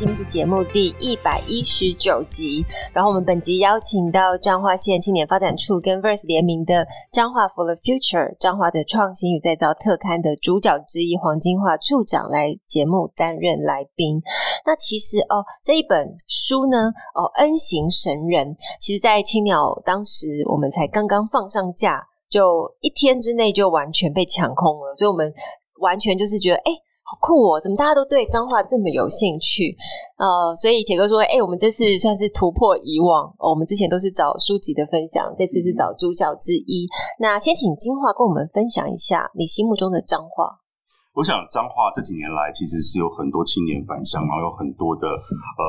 今天是节目第一百一十九集，然后我们本集邀请到彰化县青年发展处跟 Verse 联名的《彰化 for the Future》彰化的创新与再造特刊的主角之一黄金樺处长来节目担任来宾。那其实哦，这一本书呢，哦，《N 型神人》，其实在青鸟当时我们才刚刚放上架，就一天之内就完全被抢空了，所以我们完全就是觉得，哎。好酷哦！怎么大家都对彰化这么有兴趣？呃，所以铁哥说：“哎、欸，我们这次算是突破以往。哦、我们之前都是找书籍的分享，这次是找主角之一。那先请金华跟我们分享一下你心目中的彰化。我想彰化这几年来其实是有很多青年返乡，然后有很多的呃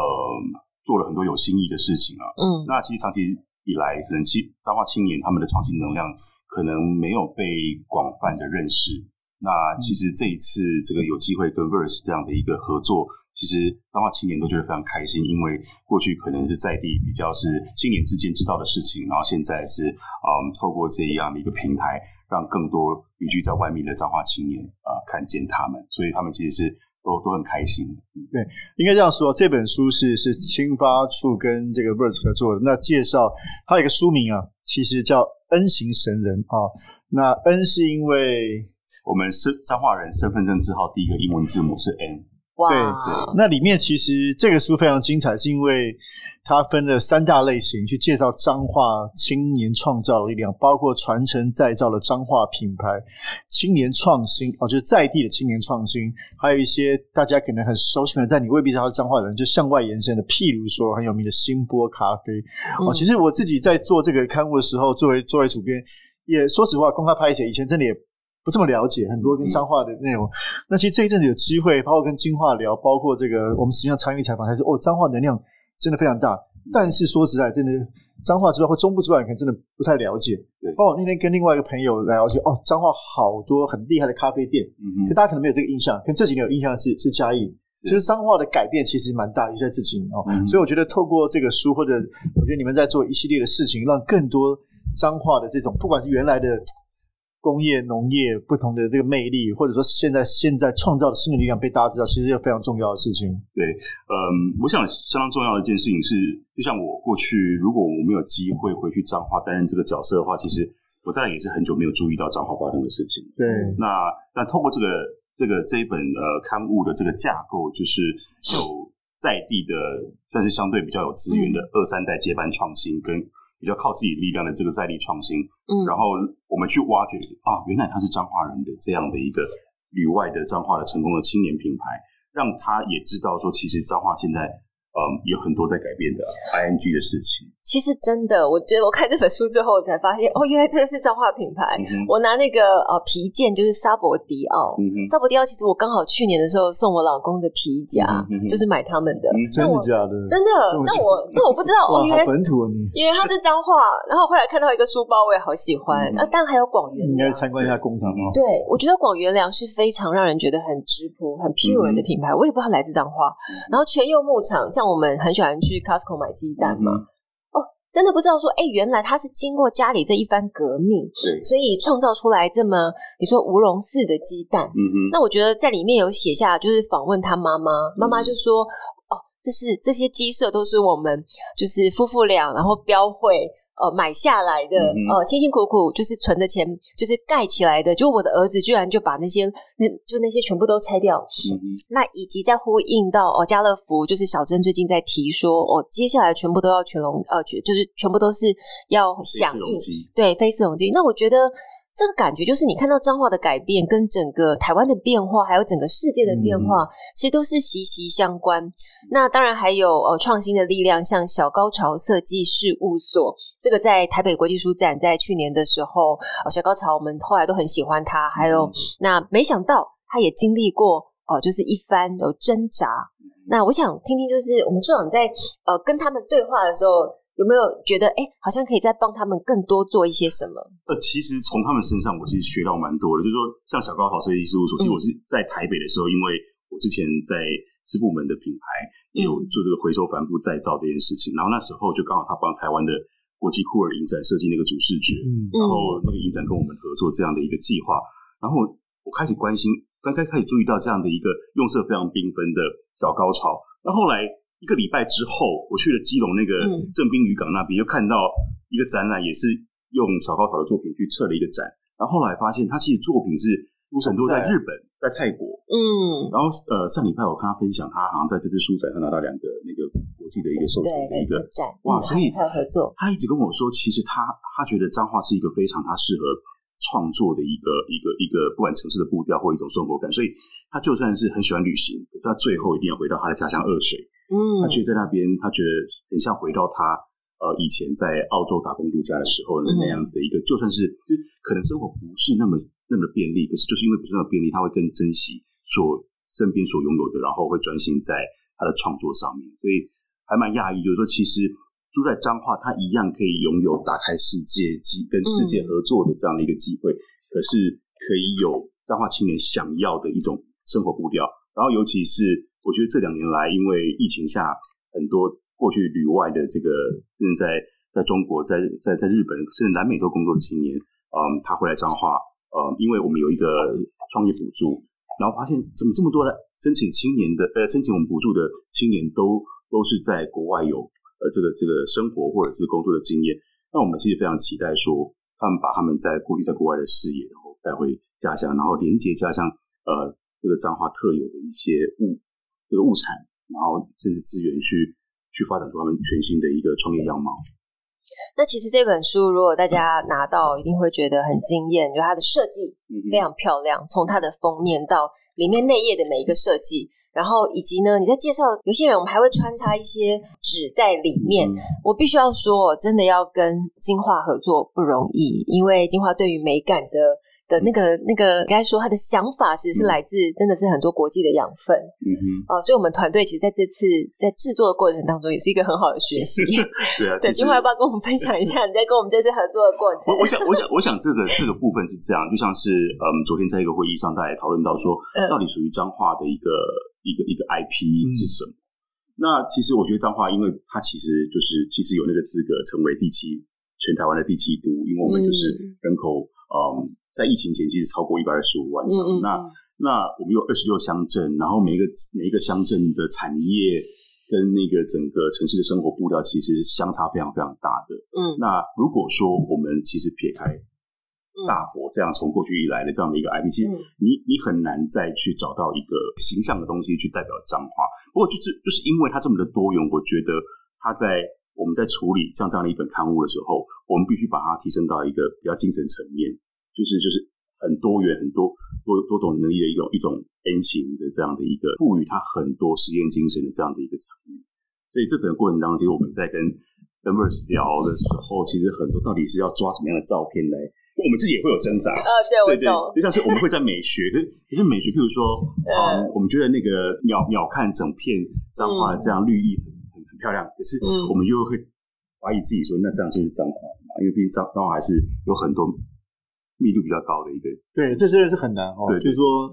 做了很多有新意的事情啊。嗯，那其实长期以来，可能青彰化青年他们的创新能量可能没有被广泛的认识。”那其实这一次这个有机会跟 Verse 这样的一个合作，其实彰化青年都觉得非常开心，因为过去可能是在地比较是青年之间知道的事情，然后现在是嗯透过这样的一个平台，让更多旅居在外面的彰化青年啊、看见他们，所以他们其实是都都很开心。对，应该这样说，这本书是是青发处跟这个 Verse 合作的。那介绍它有一个书名啊，其实叫 N 型神人啊。那 N 是因为我们是彰化人，身份证字号第一个英文字母是 N。哇，对对。那里面其实这个书非常精彩，是因为它分了三大类型去介绍彰化青年创造的力量，包括传承再造的彰化品牌、青年创新哦，就是在地的青年创新，还有一些大家可能很熟悉的，但你未必知道是彰化人，就向外延伸的，譬如说很有名的新波咖啡。哦，其实我自己在做这个刊物的时候，作为作为主编，也说实话，公开拍写以前真的也。不这么了解很多跟彰化的内容，嗯，那其实这一阵子有机会，包括跟金樺聊，包括这个我们实际上参与采访，还是哦，彰化能量真的非常大。但是说实在，真的彰化之外或中部之外，可能真的不太了解。对，包括我那天跟另外一个朋友聊，就哦，彰化好多很厉害的咖啡店，嗯，可大家可能没有这个印象，可这几年有印象的是是嘉义，就是彰化的改变其实蛮大，就在这几年哦，嗯。所以我觉得透过这个书，或者我觉得你们在做一系列的事情，让更多彰化的这种，不管是原来的。工业、农业不同的这个魅力，或者说现在现在创造的新的力量被大家知道，其实是非常重要的事情。对，嗯，我想相当重要的一件事情是，就像我过去如果我没有机会回去彰化担任这个角色的话，其实我当然也是很久没有注意到彰化发生的事情。对，那那透过这个这个这一本呃刊物的这个架构，就是有在地的算是相对比较有资源的二三代接班创新跟。比较靠自己力量的这个在地创新，嗯，然后我们去挖掘啊，原来他是彰化人的这样的一个旅外的彰化的成功的青年品牌，让他也知道说，其实彰化现在。嗯，有很多在改变的 ing 的事情。其实真的，我觉得我看这本书之后，我才发现哦，原来这个是彰化品牌。嗯、我拿那个呃皮件，就是沙博迪奥。嗯、沙博迪奥其实我刚好去年的时候送我老公的皮夹，嗯，就是买他们的。嗯、真的假的？真的。那我 那我不知道，哦，原来本土你，因为它是彰化。然后后来看到一个书包，我也好喜欢。嗯、啊，但还有广元，应该参观一下工厂吗？对，我觉得广元粮是非常让人觉得很质朴、很 pure 的品牌。嗯、我也不知道来自彰化。然后全佑牧场。像我们很喜欢去 Costco 买鸡蛋嘛、嗯？哦，真的不知道说，哎、欸，原来他是经过家里这一番革命，对，所以创造出来这么你说吴荣寺的鸡蛋。嗯嗯，那我觉得在里面有写下，就是访问他妈妈，妈妈就说、嗯，哦，这是这些鸡舍都是我们就是夫妇俩，然后标会。呃，买下来的，呃、嗯，辛辛苦苦就是存的钱，就是盖起来的。就我的儿子居然就把那些，那就那些全部都拆掉。嗯，那以及在呼应到哦，家乐福就是小珍最近在提说，哦，接下来全部都要全龙，呃，就是全部都是要响应，对，非四龙机。那我觉得。这个感觉就是你看到彰化的改变，跟整个台湾的变化，还有整个世界的变化，嗯、其实都是息息相关。那当然还有呃创新的力量，像小高潮设计事务所，这个在台北国际书展在去年的时候，呃、小高潮我们后来都很喜欢他。还有、嗯、那没想到他也经历过哦、呃，就是一番有挣扎。那我想听听，就是我们处长在呃跟他们对话的时候，有没有觉得哎，好像可以再帮他们更多做一些什么？呃，其实从他们身上，我其实学到蛮多的。就是说，像小高潮设计事务所，其实我是在台北的时候，因为我之前在四部门的品牌也有做这个回收帆布再造这件事情，然后那时候就刚好他帮台湾的国际酷儿影展设计那个主视觉，嗯，然后那个影展跟我们合作这样的一个计划，然后我开始关心，刚开始注意到这样的一个用色非常缤纷的小高潮，那后来。一个礼拜之后，我去了基隆那个正滨渔港那边，就看到一个展览，也是用小高潮的作品去测了一个展。然后后来发现，他其实作品是很多在日本、在泰国。嗯。然后呃，上礼拜我跟他分享，他好像在这次书展，他拿到两个那个国际的一个授权的一个展。哇，所以还有合作。他一直跟我说，其实他他觉得彰化是一个非常他适合创作的一个一个一个，不管城市的步调或一种生活感。所以他就算是很喜欢旅行，可是他最后一定要回到他的家乡二水。嗯，他觉得在那边，他觉得很像回到他呃以前在澳洲打工度假的时候的那样子的一个，嗯、就算是就可能生活不是那么那么便利，可是就是因为不是那么便利，他会更珍惜所身边所拥有的，然后会专心在他的创作上面，所以还蛮讶异，就是说其实住在彰化，他一样可以拥有打开世界机跟世界合作的这样的一个机会，嗯、可是可以有彰化青年想要的一种生活步调，然后尤其是。我觉得这两年来，因为疫情下，很多过去旅外的这个，甚至在在中国、在在在日本，甚至南美洲工作的青年，嗯，他回来彰化，嗯，因为我们有一个创业补助，然后发现怎么这么多的申请青年的，呃，申请我们补助的青年都都是在国外有呃这个这个生活或者是工作的经验，那我们其实非常期待说，他们把他们在过去在国外的事业，然后带回家乡，然后连接家乡，呃，这个彰化特有的一些物。这个物产，然后甚至资源去去发展出他们全新的一个创业样貌。那其实这本书，如果大家拿到，一定会觉得很惊艳，就它的设计非常漂亮，从它的封面到里面内页的每一个设计，然后以及呢，你在介绍有些人，我们还会穿插一些纸在里面。嗯、我必须要说，真的要跟金画合作不容易，因为金画对于美感的。的那个那个，该说他的想法其实是来自真的是很多国际的养分，嗯哼，哦，所以我们团队其实在这次在制作的过程当中，也是一个很好的学习。对啊，对，金华要不要跟我们分享一下你在跟我们这次合作的过程？我，我想，我想，我想这个这个部分是这样，就像是嗯，昨天在一个会议上，大家也讨论到说，到底属于彰化的一个一个一个 IP 是什么？嗯、那其实我觉得彰化，因为它其实就是其实有那个资格成为第七全台湾的第七都，因为我们就是人口嗯。嗯在疫情前，其实超过一百二十五万。嗯嗯。那那我们有二十六乡镇，然后每一个每一个乡镇的产业跟那个整个城市的生活步调，其实相差非常非常大的。嗯。那如果说我们其实撇开大佛这样从过去以来的这样的一个 IP，其实你你很难再去找到一个形象的东西去代表彰化。不过就是就是因为它这么的多元，我觉得它在我们在处理像这样的一本刊物的时候，我们必须把它提升到一个比较精神层面。就是就是很多元、很多多多种能力的一种一种 N 型的这样的一个赋予它很多实验精神的这样的一个场域，所以这整个过程当中，其实我们在跟 Verse 聊的时候，其实很多到底是要抓什么样的照片来，我们自己也会有挣扎啊。对，我懂。就像是我们会在美学，可是可是美学，譬如说，嗯，我们觉得那个鸟鸟看整片彰化这样绿意很很很漂亮，可是我们又会怀疑自己说，那这样就是彰化嘛？因为毕竟彰彰化还是有很多。密度比较高的一个，对，这真的是很难哦。就是说，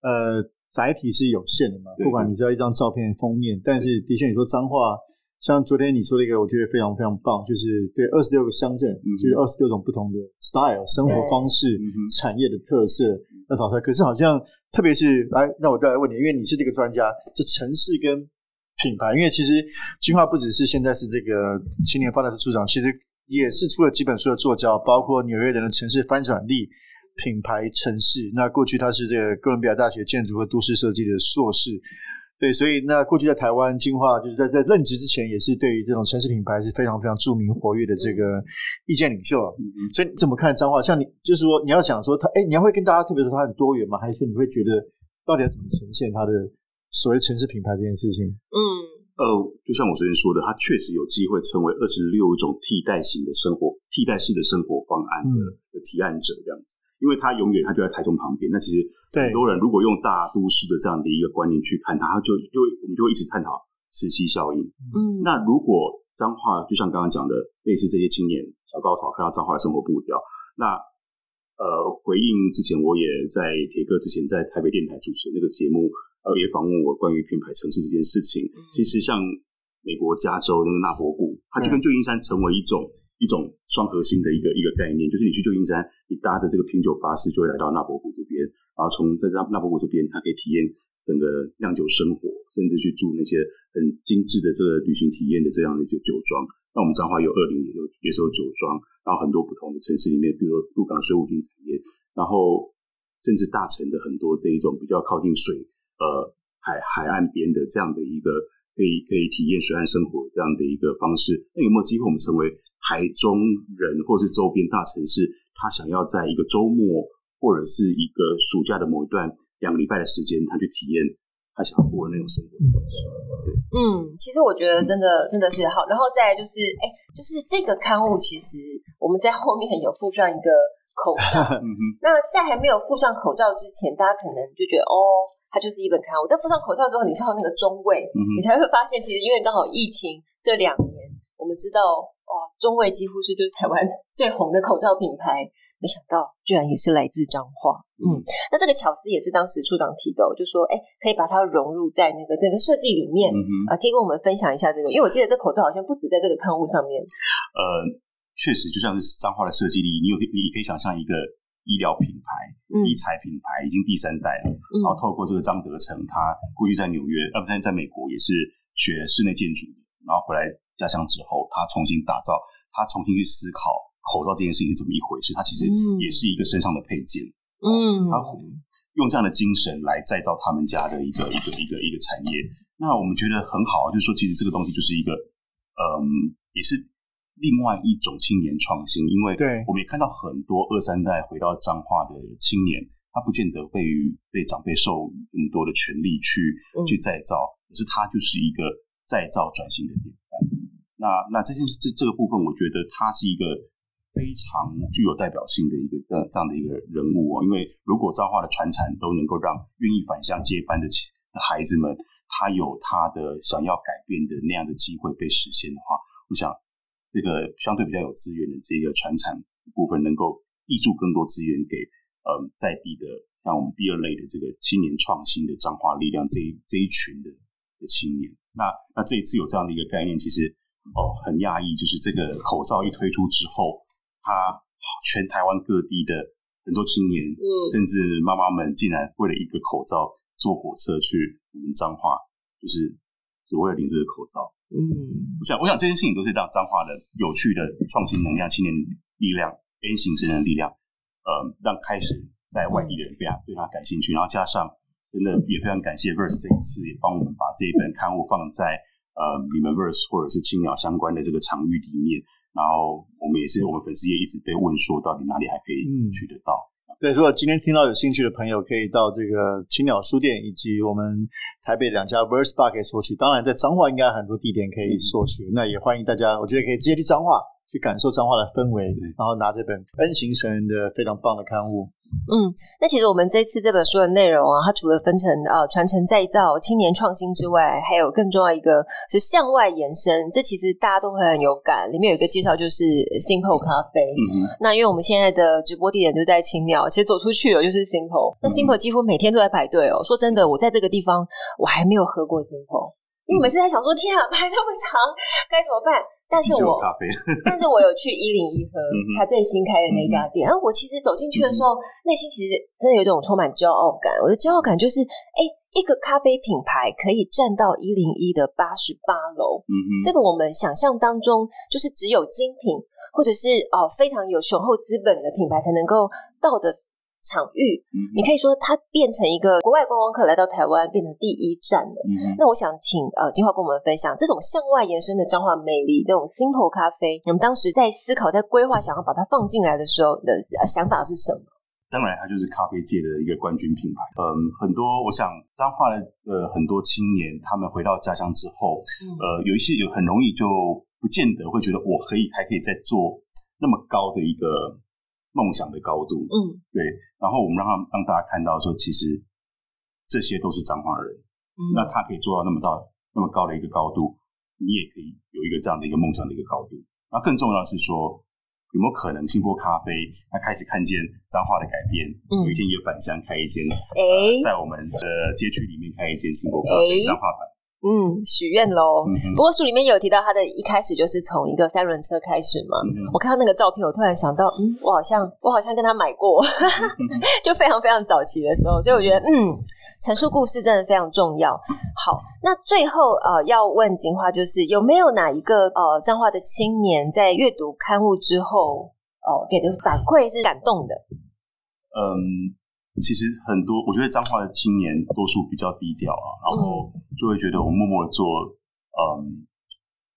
呃，载体是有限的嘛，不管你知道一张照片封面，但是的确你说脏话，像昨天你说的一个，我觉得非常非常棒，就是对二十六个乡镇，就是二十六种不同的 style 生活方式、产业的特色要找出来。可是好像，特别是来，那我再来问你，因为你是这个专家，就城市跟品牌，因为其实金画不只是现在是这个青年发展处处长，其实。也是出了几本书的作家，包括纽约人的城市翻转力、品牌城市。那过去他是这个哥伦比亚大学建筑和都市设计的硕士，对，所以那过去在台湾金化就是在在任职之前，也是对于这种城市品牌是非常非常著名活跃的这个意见领袖。嗯嗯，所以你怎么看彰化？像你就是说你要想说他，哎，你要会跟大家特别说他很多元吗？还是说你会觉得到底要怎么呈现他的所谓城市品牌这件事情？嗯。呃，就像我昨天说的，它确实有机会成为二十六种替代型的生活、替代式的生活方案的的提案者这样子。因因为它永远它就在台中旁边。那其实很多人如果用大都市的这样的一个观念去看它，它就就我们就会一直探讨磁吸效应。嗯，那如果彰化就像刚刚讲的，类似这些青年小高潮看到彰化的生活步调，那呃回应之前我也在铁哥之前在台北电台主持那个节目，呃也访问我关于品牌城市这件事情。嗯、其实像美国加州那个纳博谷，它就跟旧金山成为一种。一种双核心的一个一个概念，就是你去旧金山，你搭着这个品酒巴士就会来到纳博谷这边，然后从在纳纳博谷这边，它可以体验整个酿酒生活，甚至去住那些很精致的这个旅行体验的这样的一个酒庄。那我们彰化有二零，也有也是有酒庄，然后很多不同的城市里面，比如说鹿港水五金产业，然后甚至大城的很多这一种比较靠近水呃海海岸边的这样的一个。可以可以体验水岸生活这样的一个方式，那有没有机会我们成为台中人或是周边大城市，他想要在一个周末或者是一个暑假的某一段两个礼拜的时间，他去体验他想要过的那种生活的方式？对，嗯，其实我觉得真的真的是好，然后再来就是，哎，就是这个刊物其实我们在后面有附上一个。口罩，那在还没有附上口罩之前，大家可能就觉得哦，它就是一本刊物。但附上口罩之后，你看到那个中卫，嗯、你才会发现，其实因为刚好疫情这两年，我们知道哦，中卫几乎是就是台湾最红的口罩品牌。没想到居然也是来自彰化，嗯，那这个巧思也是当时处长提的，就说哎，可以把它融入在那个整个设计里面，嗯、哼啊，可以跟我们分享一下这个，因为我记得这口罩好像不止在这个刊物上面，呃。确实，就像是彰化的设计力，你有你可以想象一个医疗品牌、医材、嗯、品牌已经第三代了。嗯、然后透过这个张德成，他过去在纽约，呃，不在在美国也是学室内建筑的，然后回来家乡之后，他重新打造，他重新去思考口罩这件事情是怎么一回事。他其实也是一个身上的配件，嗯，他用这样的精神来再造他们家的一个一个一个一个产业。那我们觉得很好，就是说，其实这个东西就是一个，嗯，也是。另外一种青年创新，因为我们也看到很多二三代回到彰化的青年，他不见得被被长辈授予更多的权利去、嗯、去再造，可是他就是一个再造转型的典范。那那这件这这个部分，我觉得他是一个非常具有代表性的一个这这样的一个人物哦。因为如果彰化的传承都能够让愿意返乡接班的孩子们，他有他的想要改变的那样的机会被实现的话，我想。这个相对比较有资源的这个传产部分，能够挹注更多资源给嗯在地的像我们第二类的这个青年创新的彰化力量这一这一群的的青年。那那这一次有这样的一个概念，其实哦很讶异，就是这个口罩一推出之后，他全台湾各地的很多青年，嗯，甚至妈妈们竟然为了一个口罩坐火车去我们彰化，就是。只为了领这个口罩，嗯，我想，我想这件事情都是让彰化的有趣的创新能量、青年力量、N 型生的力量，呃，让开始在外地的人非常对他感兴趣，然后加上真的也非常感谢 Verse 这一次也帮我们把这一本刊物放在呃你们 Verse 或者是青鸟相关的这个场域里面，然后我们也是我们粉丝也一直被问说，到底哪里还可以取得到。嗯对，如果今天听到有兴趣的朋友，可以到这个青鸟书店以及我们台北两家 Verse Bar 可以索取。当然，在彰化应该很多地点可以索取。那也欢迎大家，我觉得可以直接去彰化去感受彰化的氛围，然后拿这本 N 型成人的非常棒的刊物。嗯，那其实我们这次这本书的内容啊，它除了分成啊传承再造、青年创新之外，还有更重要一个是向外延伸。这其实大家都会很有感。里面有一个介绍，就是 Simple 咖啡。嗯嗯。那因为我们现在的直播地点就在青鸟，其实走出去了就是 Simple。那 Simple 几乎每天都在排队哦。说真的，我在这个地方我还没有喝过 Simple，因为每次在想说，天啊，排那么长，该怎么办？但是我，但是我有去一零一喝他最新开的那家店。然后我其实走进去的时候，内心其实真的有一种充满骄傲感。我的骄傲感就是，哎，一个咖啡品牌可以站到一零一的八十八楼，嗯哼，这个我们想象当中就是只有精品或者是哦非常有雄厚资本的品牌才能够到的。场域，嗯、你可以说它变成一个国外观光客来到台湾变成第一站了。嗯、那我想请呃金华跟我们分享这种向外延伸的彰化魅力，这种 Simple 咖啡，你们当时在思考、在规划，想要把它放进来的时候的想法是什么？当然，它就是咖啡界的一个冠军品牌。嗯，很多我想彰化的呃很多青年，他们回到家乡之后，嗯、呃，有一些有很容易就不见得会觉得我可以还可以再做那么高的一个。梦想的高度。嗯，对。然后我们让他让大家看到说，其实这些都是彰化人。嗯，那他可以做到那么到那么高的一个高度，你也可以有一个这样的一个梦想的一个高度。那更重要的是说，有没有可能兴波咖啡他开始看见彰化的改变？嗯，有一天也返乡开一间，哎，在我们的街区里面开一间兴波咖啡彰化版。嗯，许愿喽。不过书里面有提到，他的一开始就是从一个三轮车开始嘛。嗯、我看到那个照片，我突然想到，嗯，我好像我好像跟他买过，就非常非常早期的时候。所以我觉得，嗯，陈述故事真的非常重要。好，那最后呃，要问金花，就是有没有哪一个呃彰化的青年在阅读刊物之后，哦、呃，给的反馈是感动的？嗯。其实很多，我觉得彰化的青年多数比较低调啊，然后就会觉得我默默的做，嗯，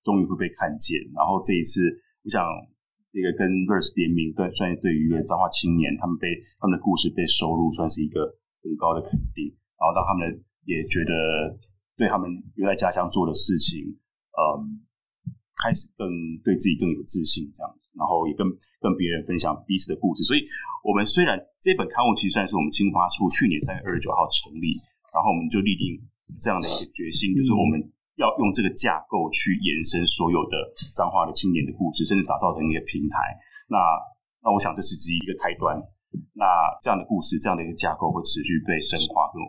终于会被看见。然后这一次，我想这个跟 Verse 联名，对，算是对于一个彰化青年，他们被他们的故事被收录，算是一个很高的肯定。然后让他们也觉得，对他们留在家乡做的事情，嗯。开始更对自己更有自信，这样子，然后也跟跟别人分享彼此的故事。所以，我们虽然这本刊物其实算是我们青发处去年三月二十九号成立，然后我们就立定这样的一个决心，就是我们要用这个架构去延伸所有的彰化的青年的故事，甚至打造成一个平台。那那我想这是只是一个开端。那这样的故事，这样的一个架构会持续被深化，更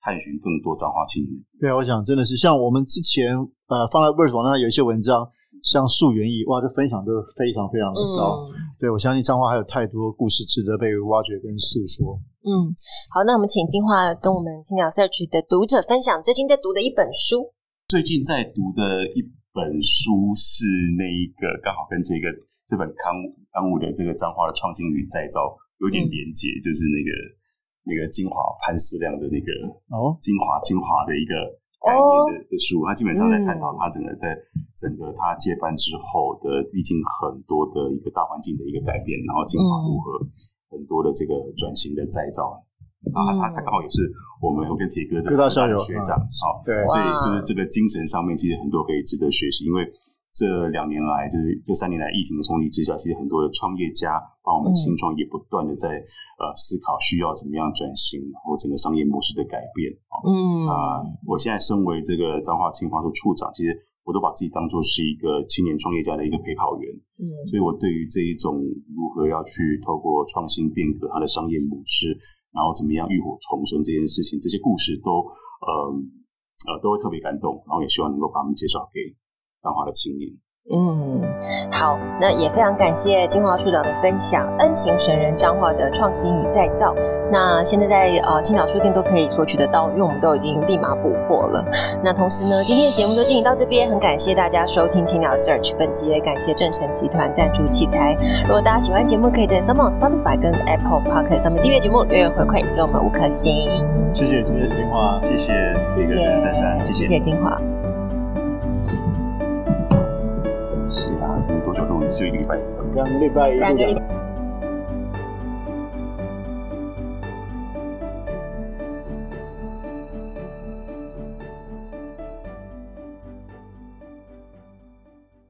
探寻更多彰化青年。对啊，我想真的是像我们之前呃放在 Verse 网上有一些文章。像溯源意，哇，这分享都非常非常的高。嗯、对，我相信彰化还有太多故事值得被挖掘跟诉说。嗯，好，那我们请金华跟我们青鸟 Search 的读者分享最近在读的一本书。最近在读的一本书是那一个刚好跟这个这本刊物刊物的这个彰化的创新与再造有点连结，嗯、就是那个那个金华潘思亮的那个哦，金华金华的一个。概念的的书，他基本上在探讨他整个在整个他接班之后的历经很多的一个大环境的一个改变，然后金华如何很多的这个转型的再造。然后他他刚好也是我们我跟铁哥的学长，好，对，所以就是这个精神上面其实很多可以值得学习，因为。这两年来，就是这三年来疫情的冲击之下，其实很多的创业家，帮我们新创业不断的在、嗯、呃思考需要怎么样转型，然后整个商业模式的改变。嗯啊、呃，我现在身为这个彰化青华处处长，其实我都把自己当做是一个青年创业家的一个陪跑员。嗯，所以我对于这一种如何要去透过创新变革它的商业模式，然后怎么样浴火重生这件事情，这些故事都呃呃都会特别感动，然后也希望能够把我们介绍给。彰化的青年，嗯，好，那也非常感谢金华处长的分享。N 型神人彰化的创新与再造，那现在在呃青岛书店都可以索取得到，因为我们都已经立马补货了。那同时呢，今天的节目就进行到这边，很感谢大家收听青鸟 Search，本集也感谢正成集团赞助器材。如果大家喜欢节目，可以在 SoundOn Spotify 跟 Apple Podcast 上面订阅节目，留言回馈给我们五颗星。谢谢谢谢金华，谢谢谢谢珊珊，谢谢谢谢金华。期啊，多久录一次？一个礼拜一次。两个礼拜一。两个礼拜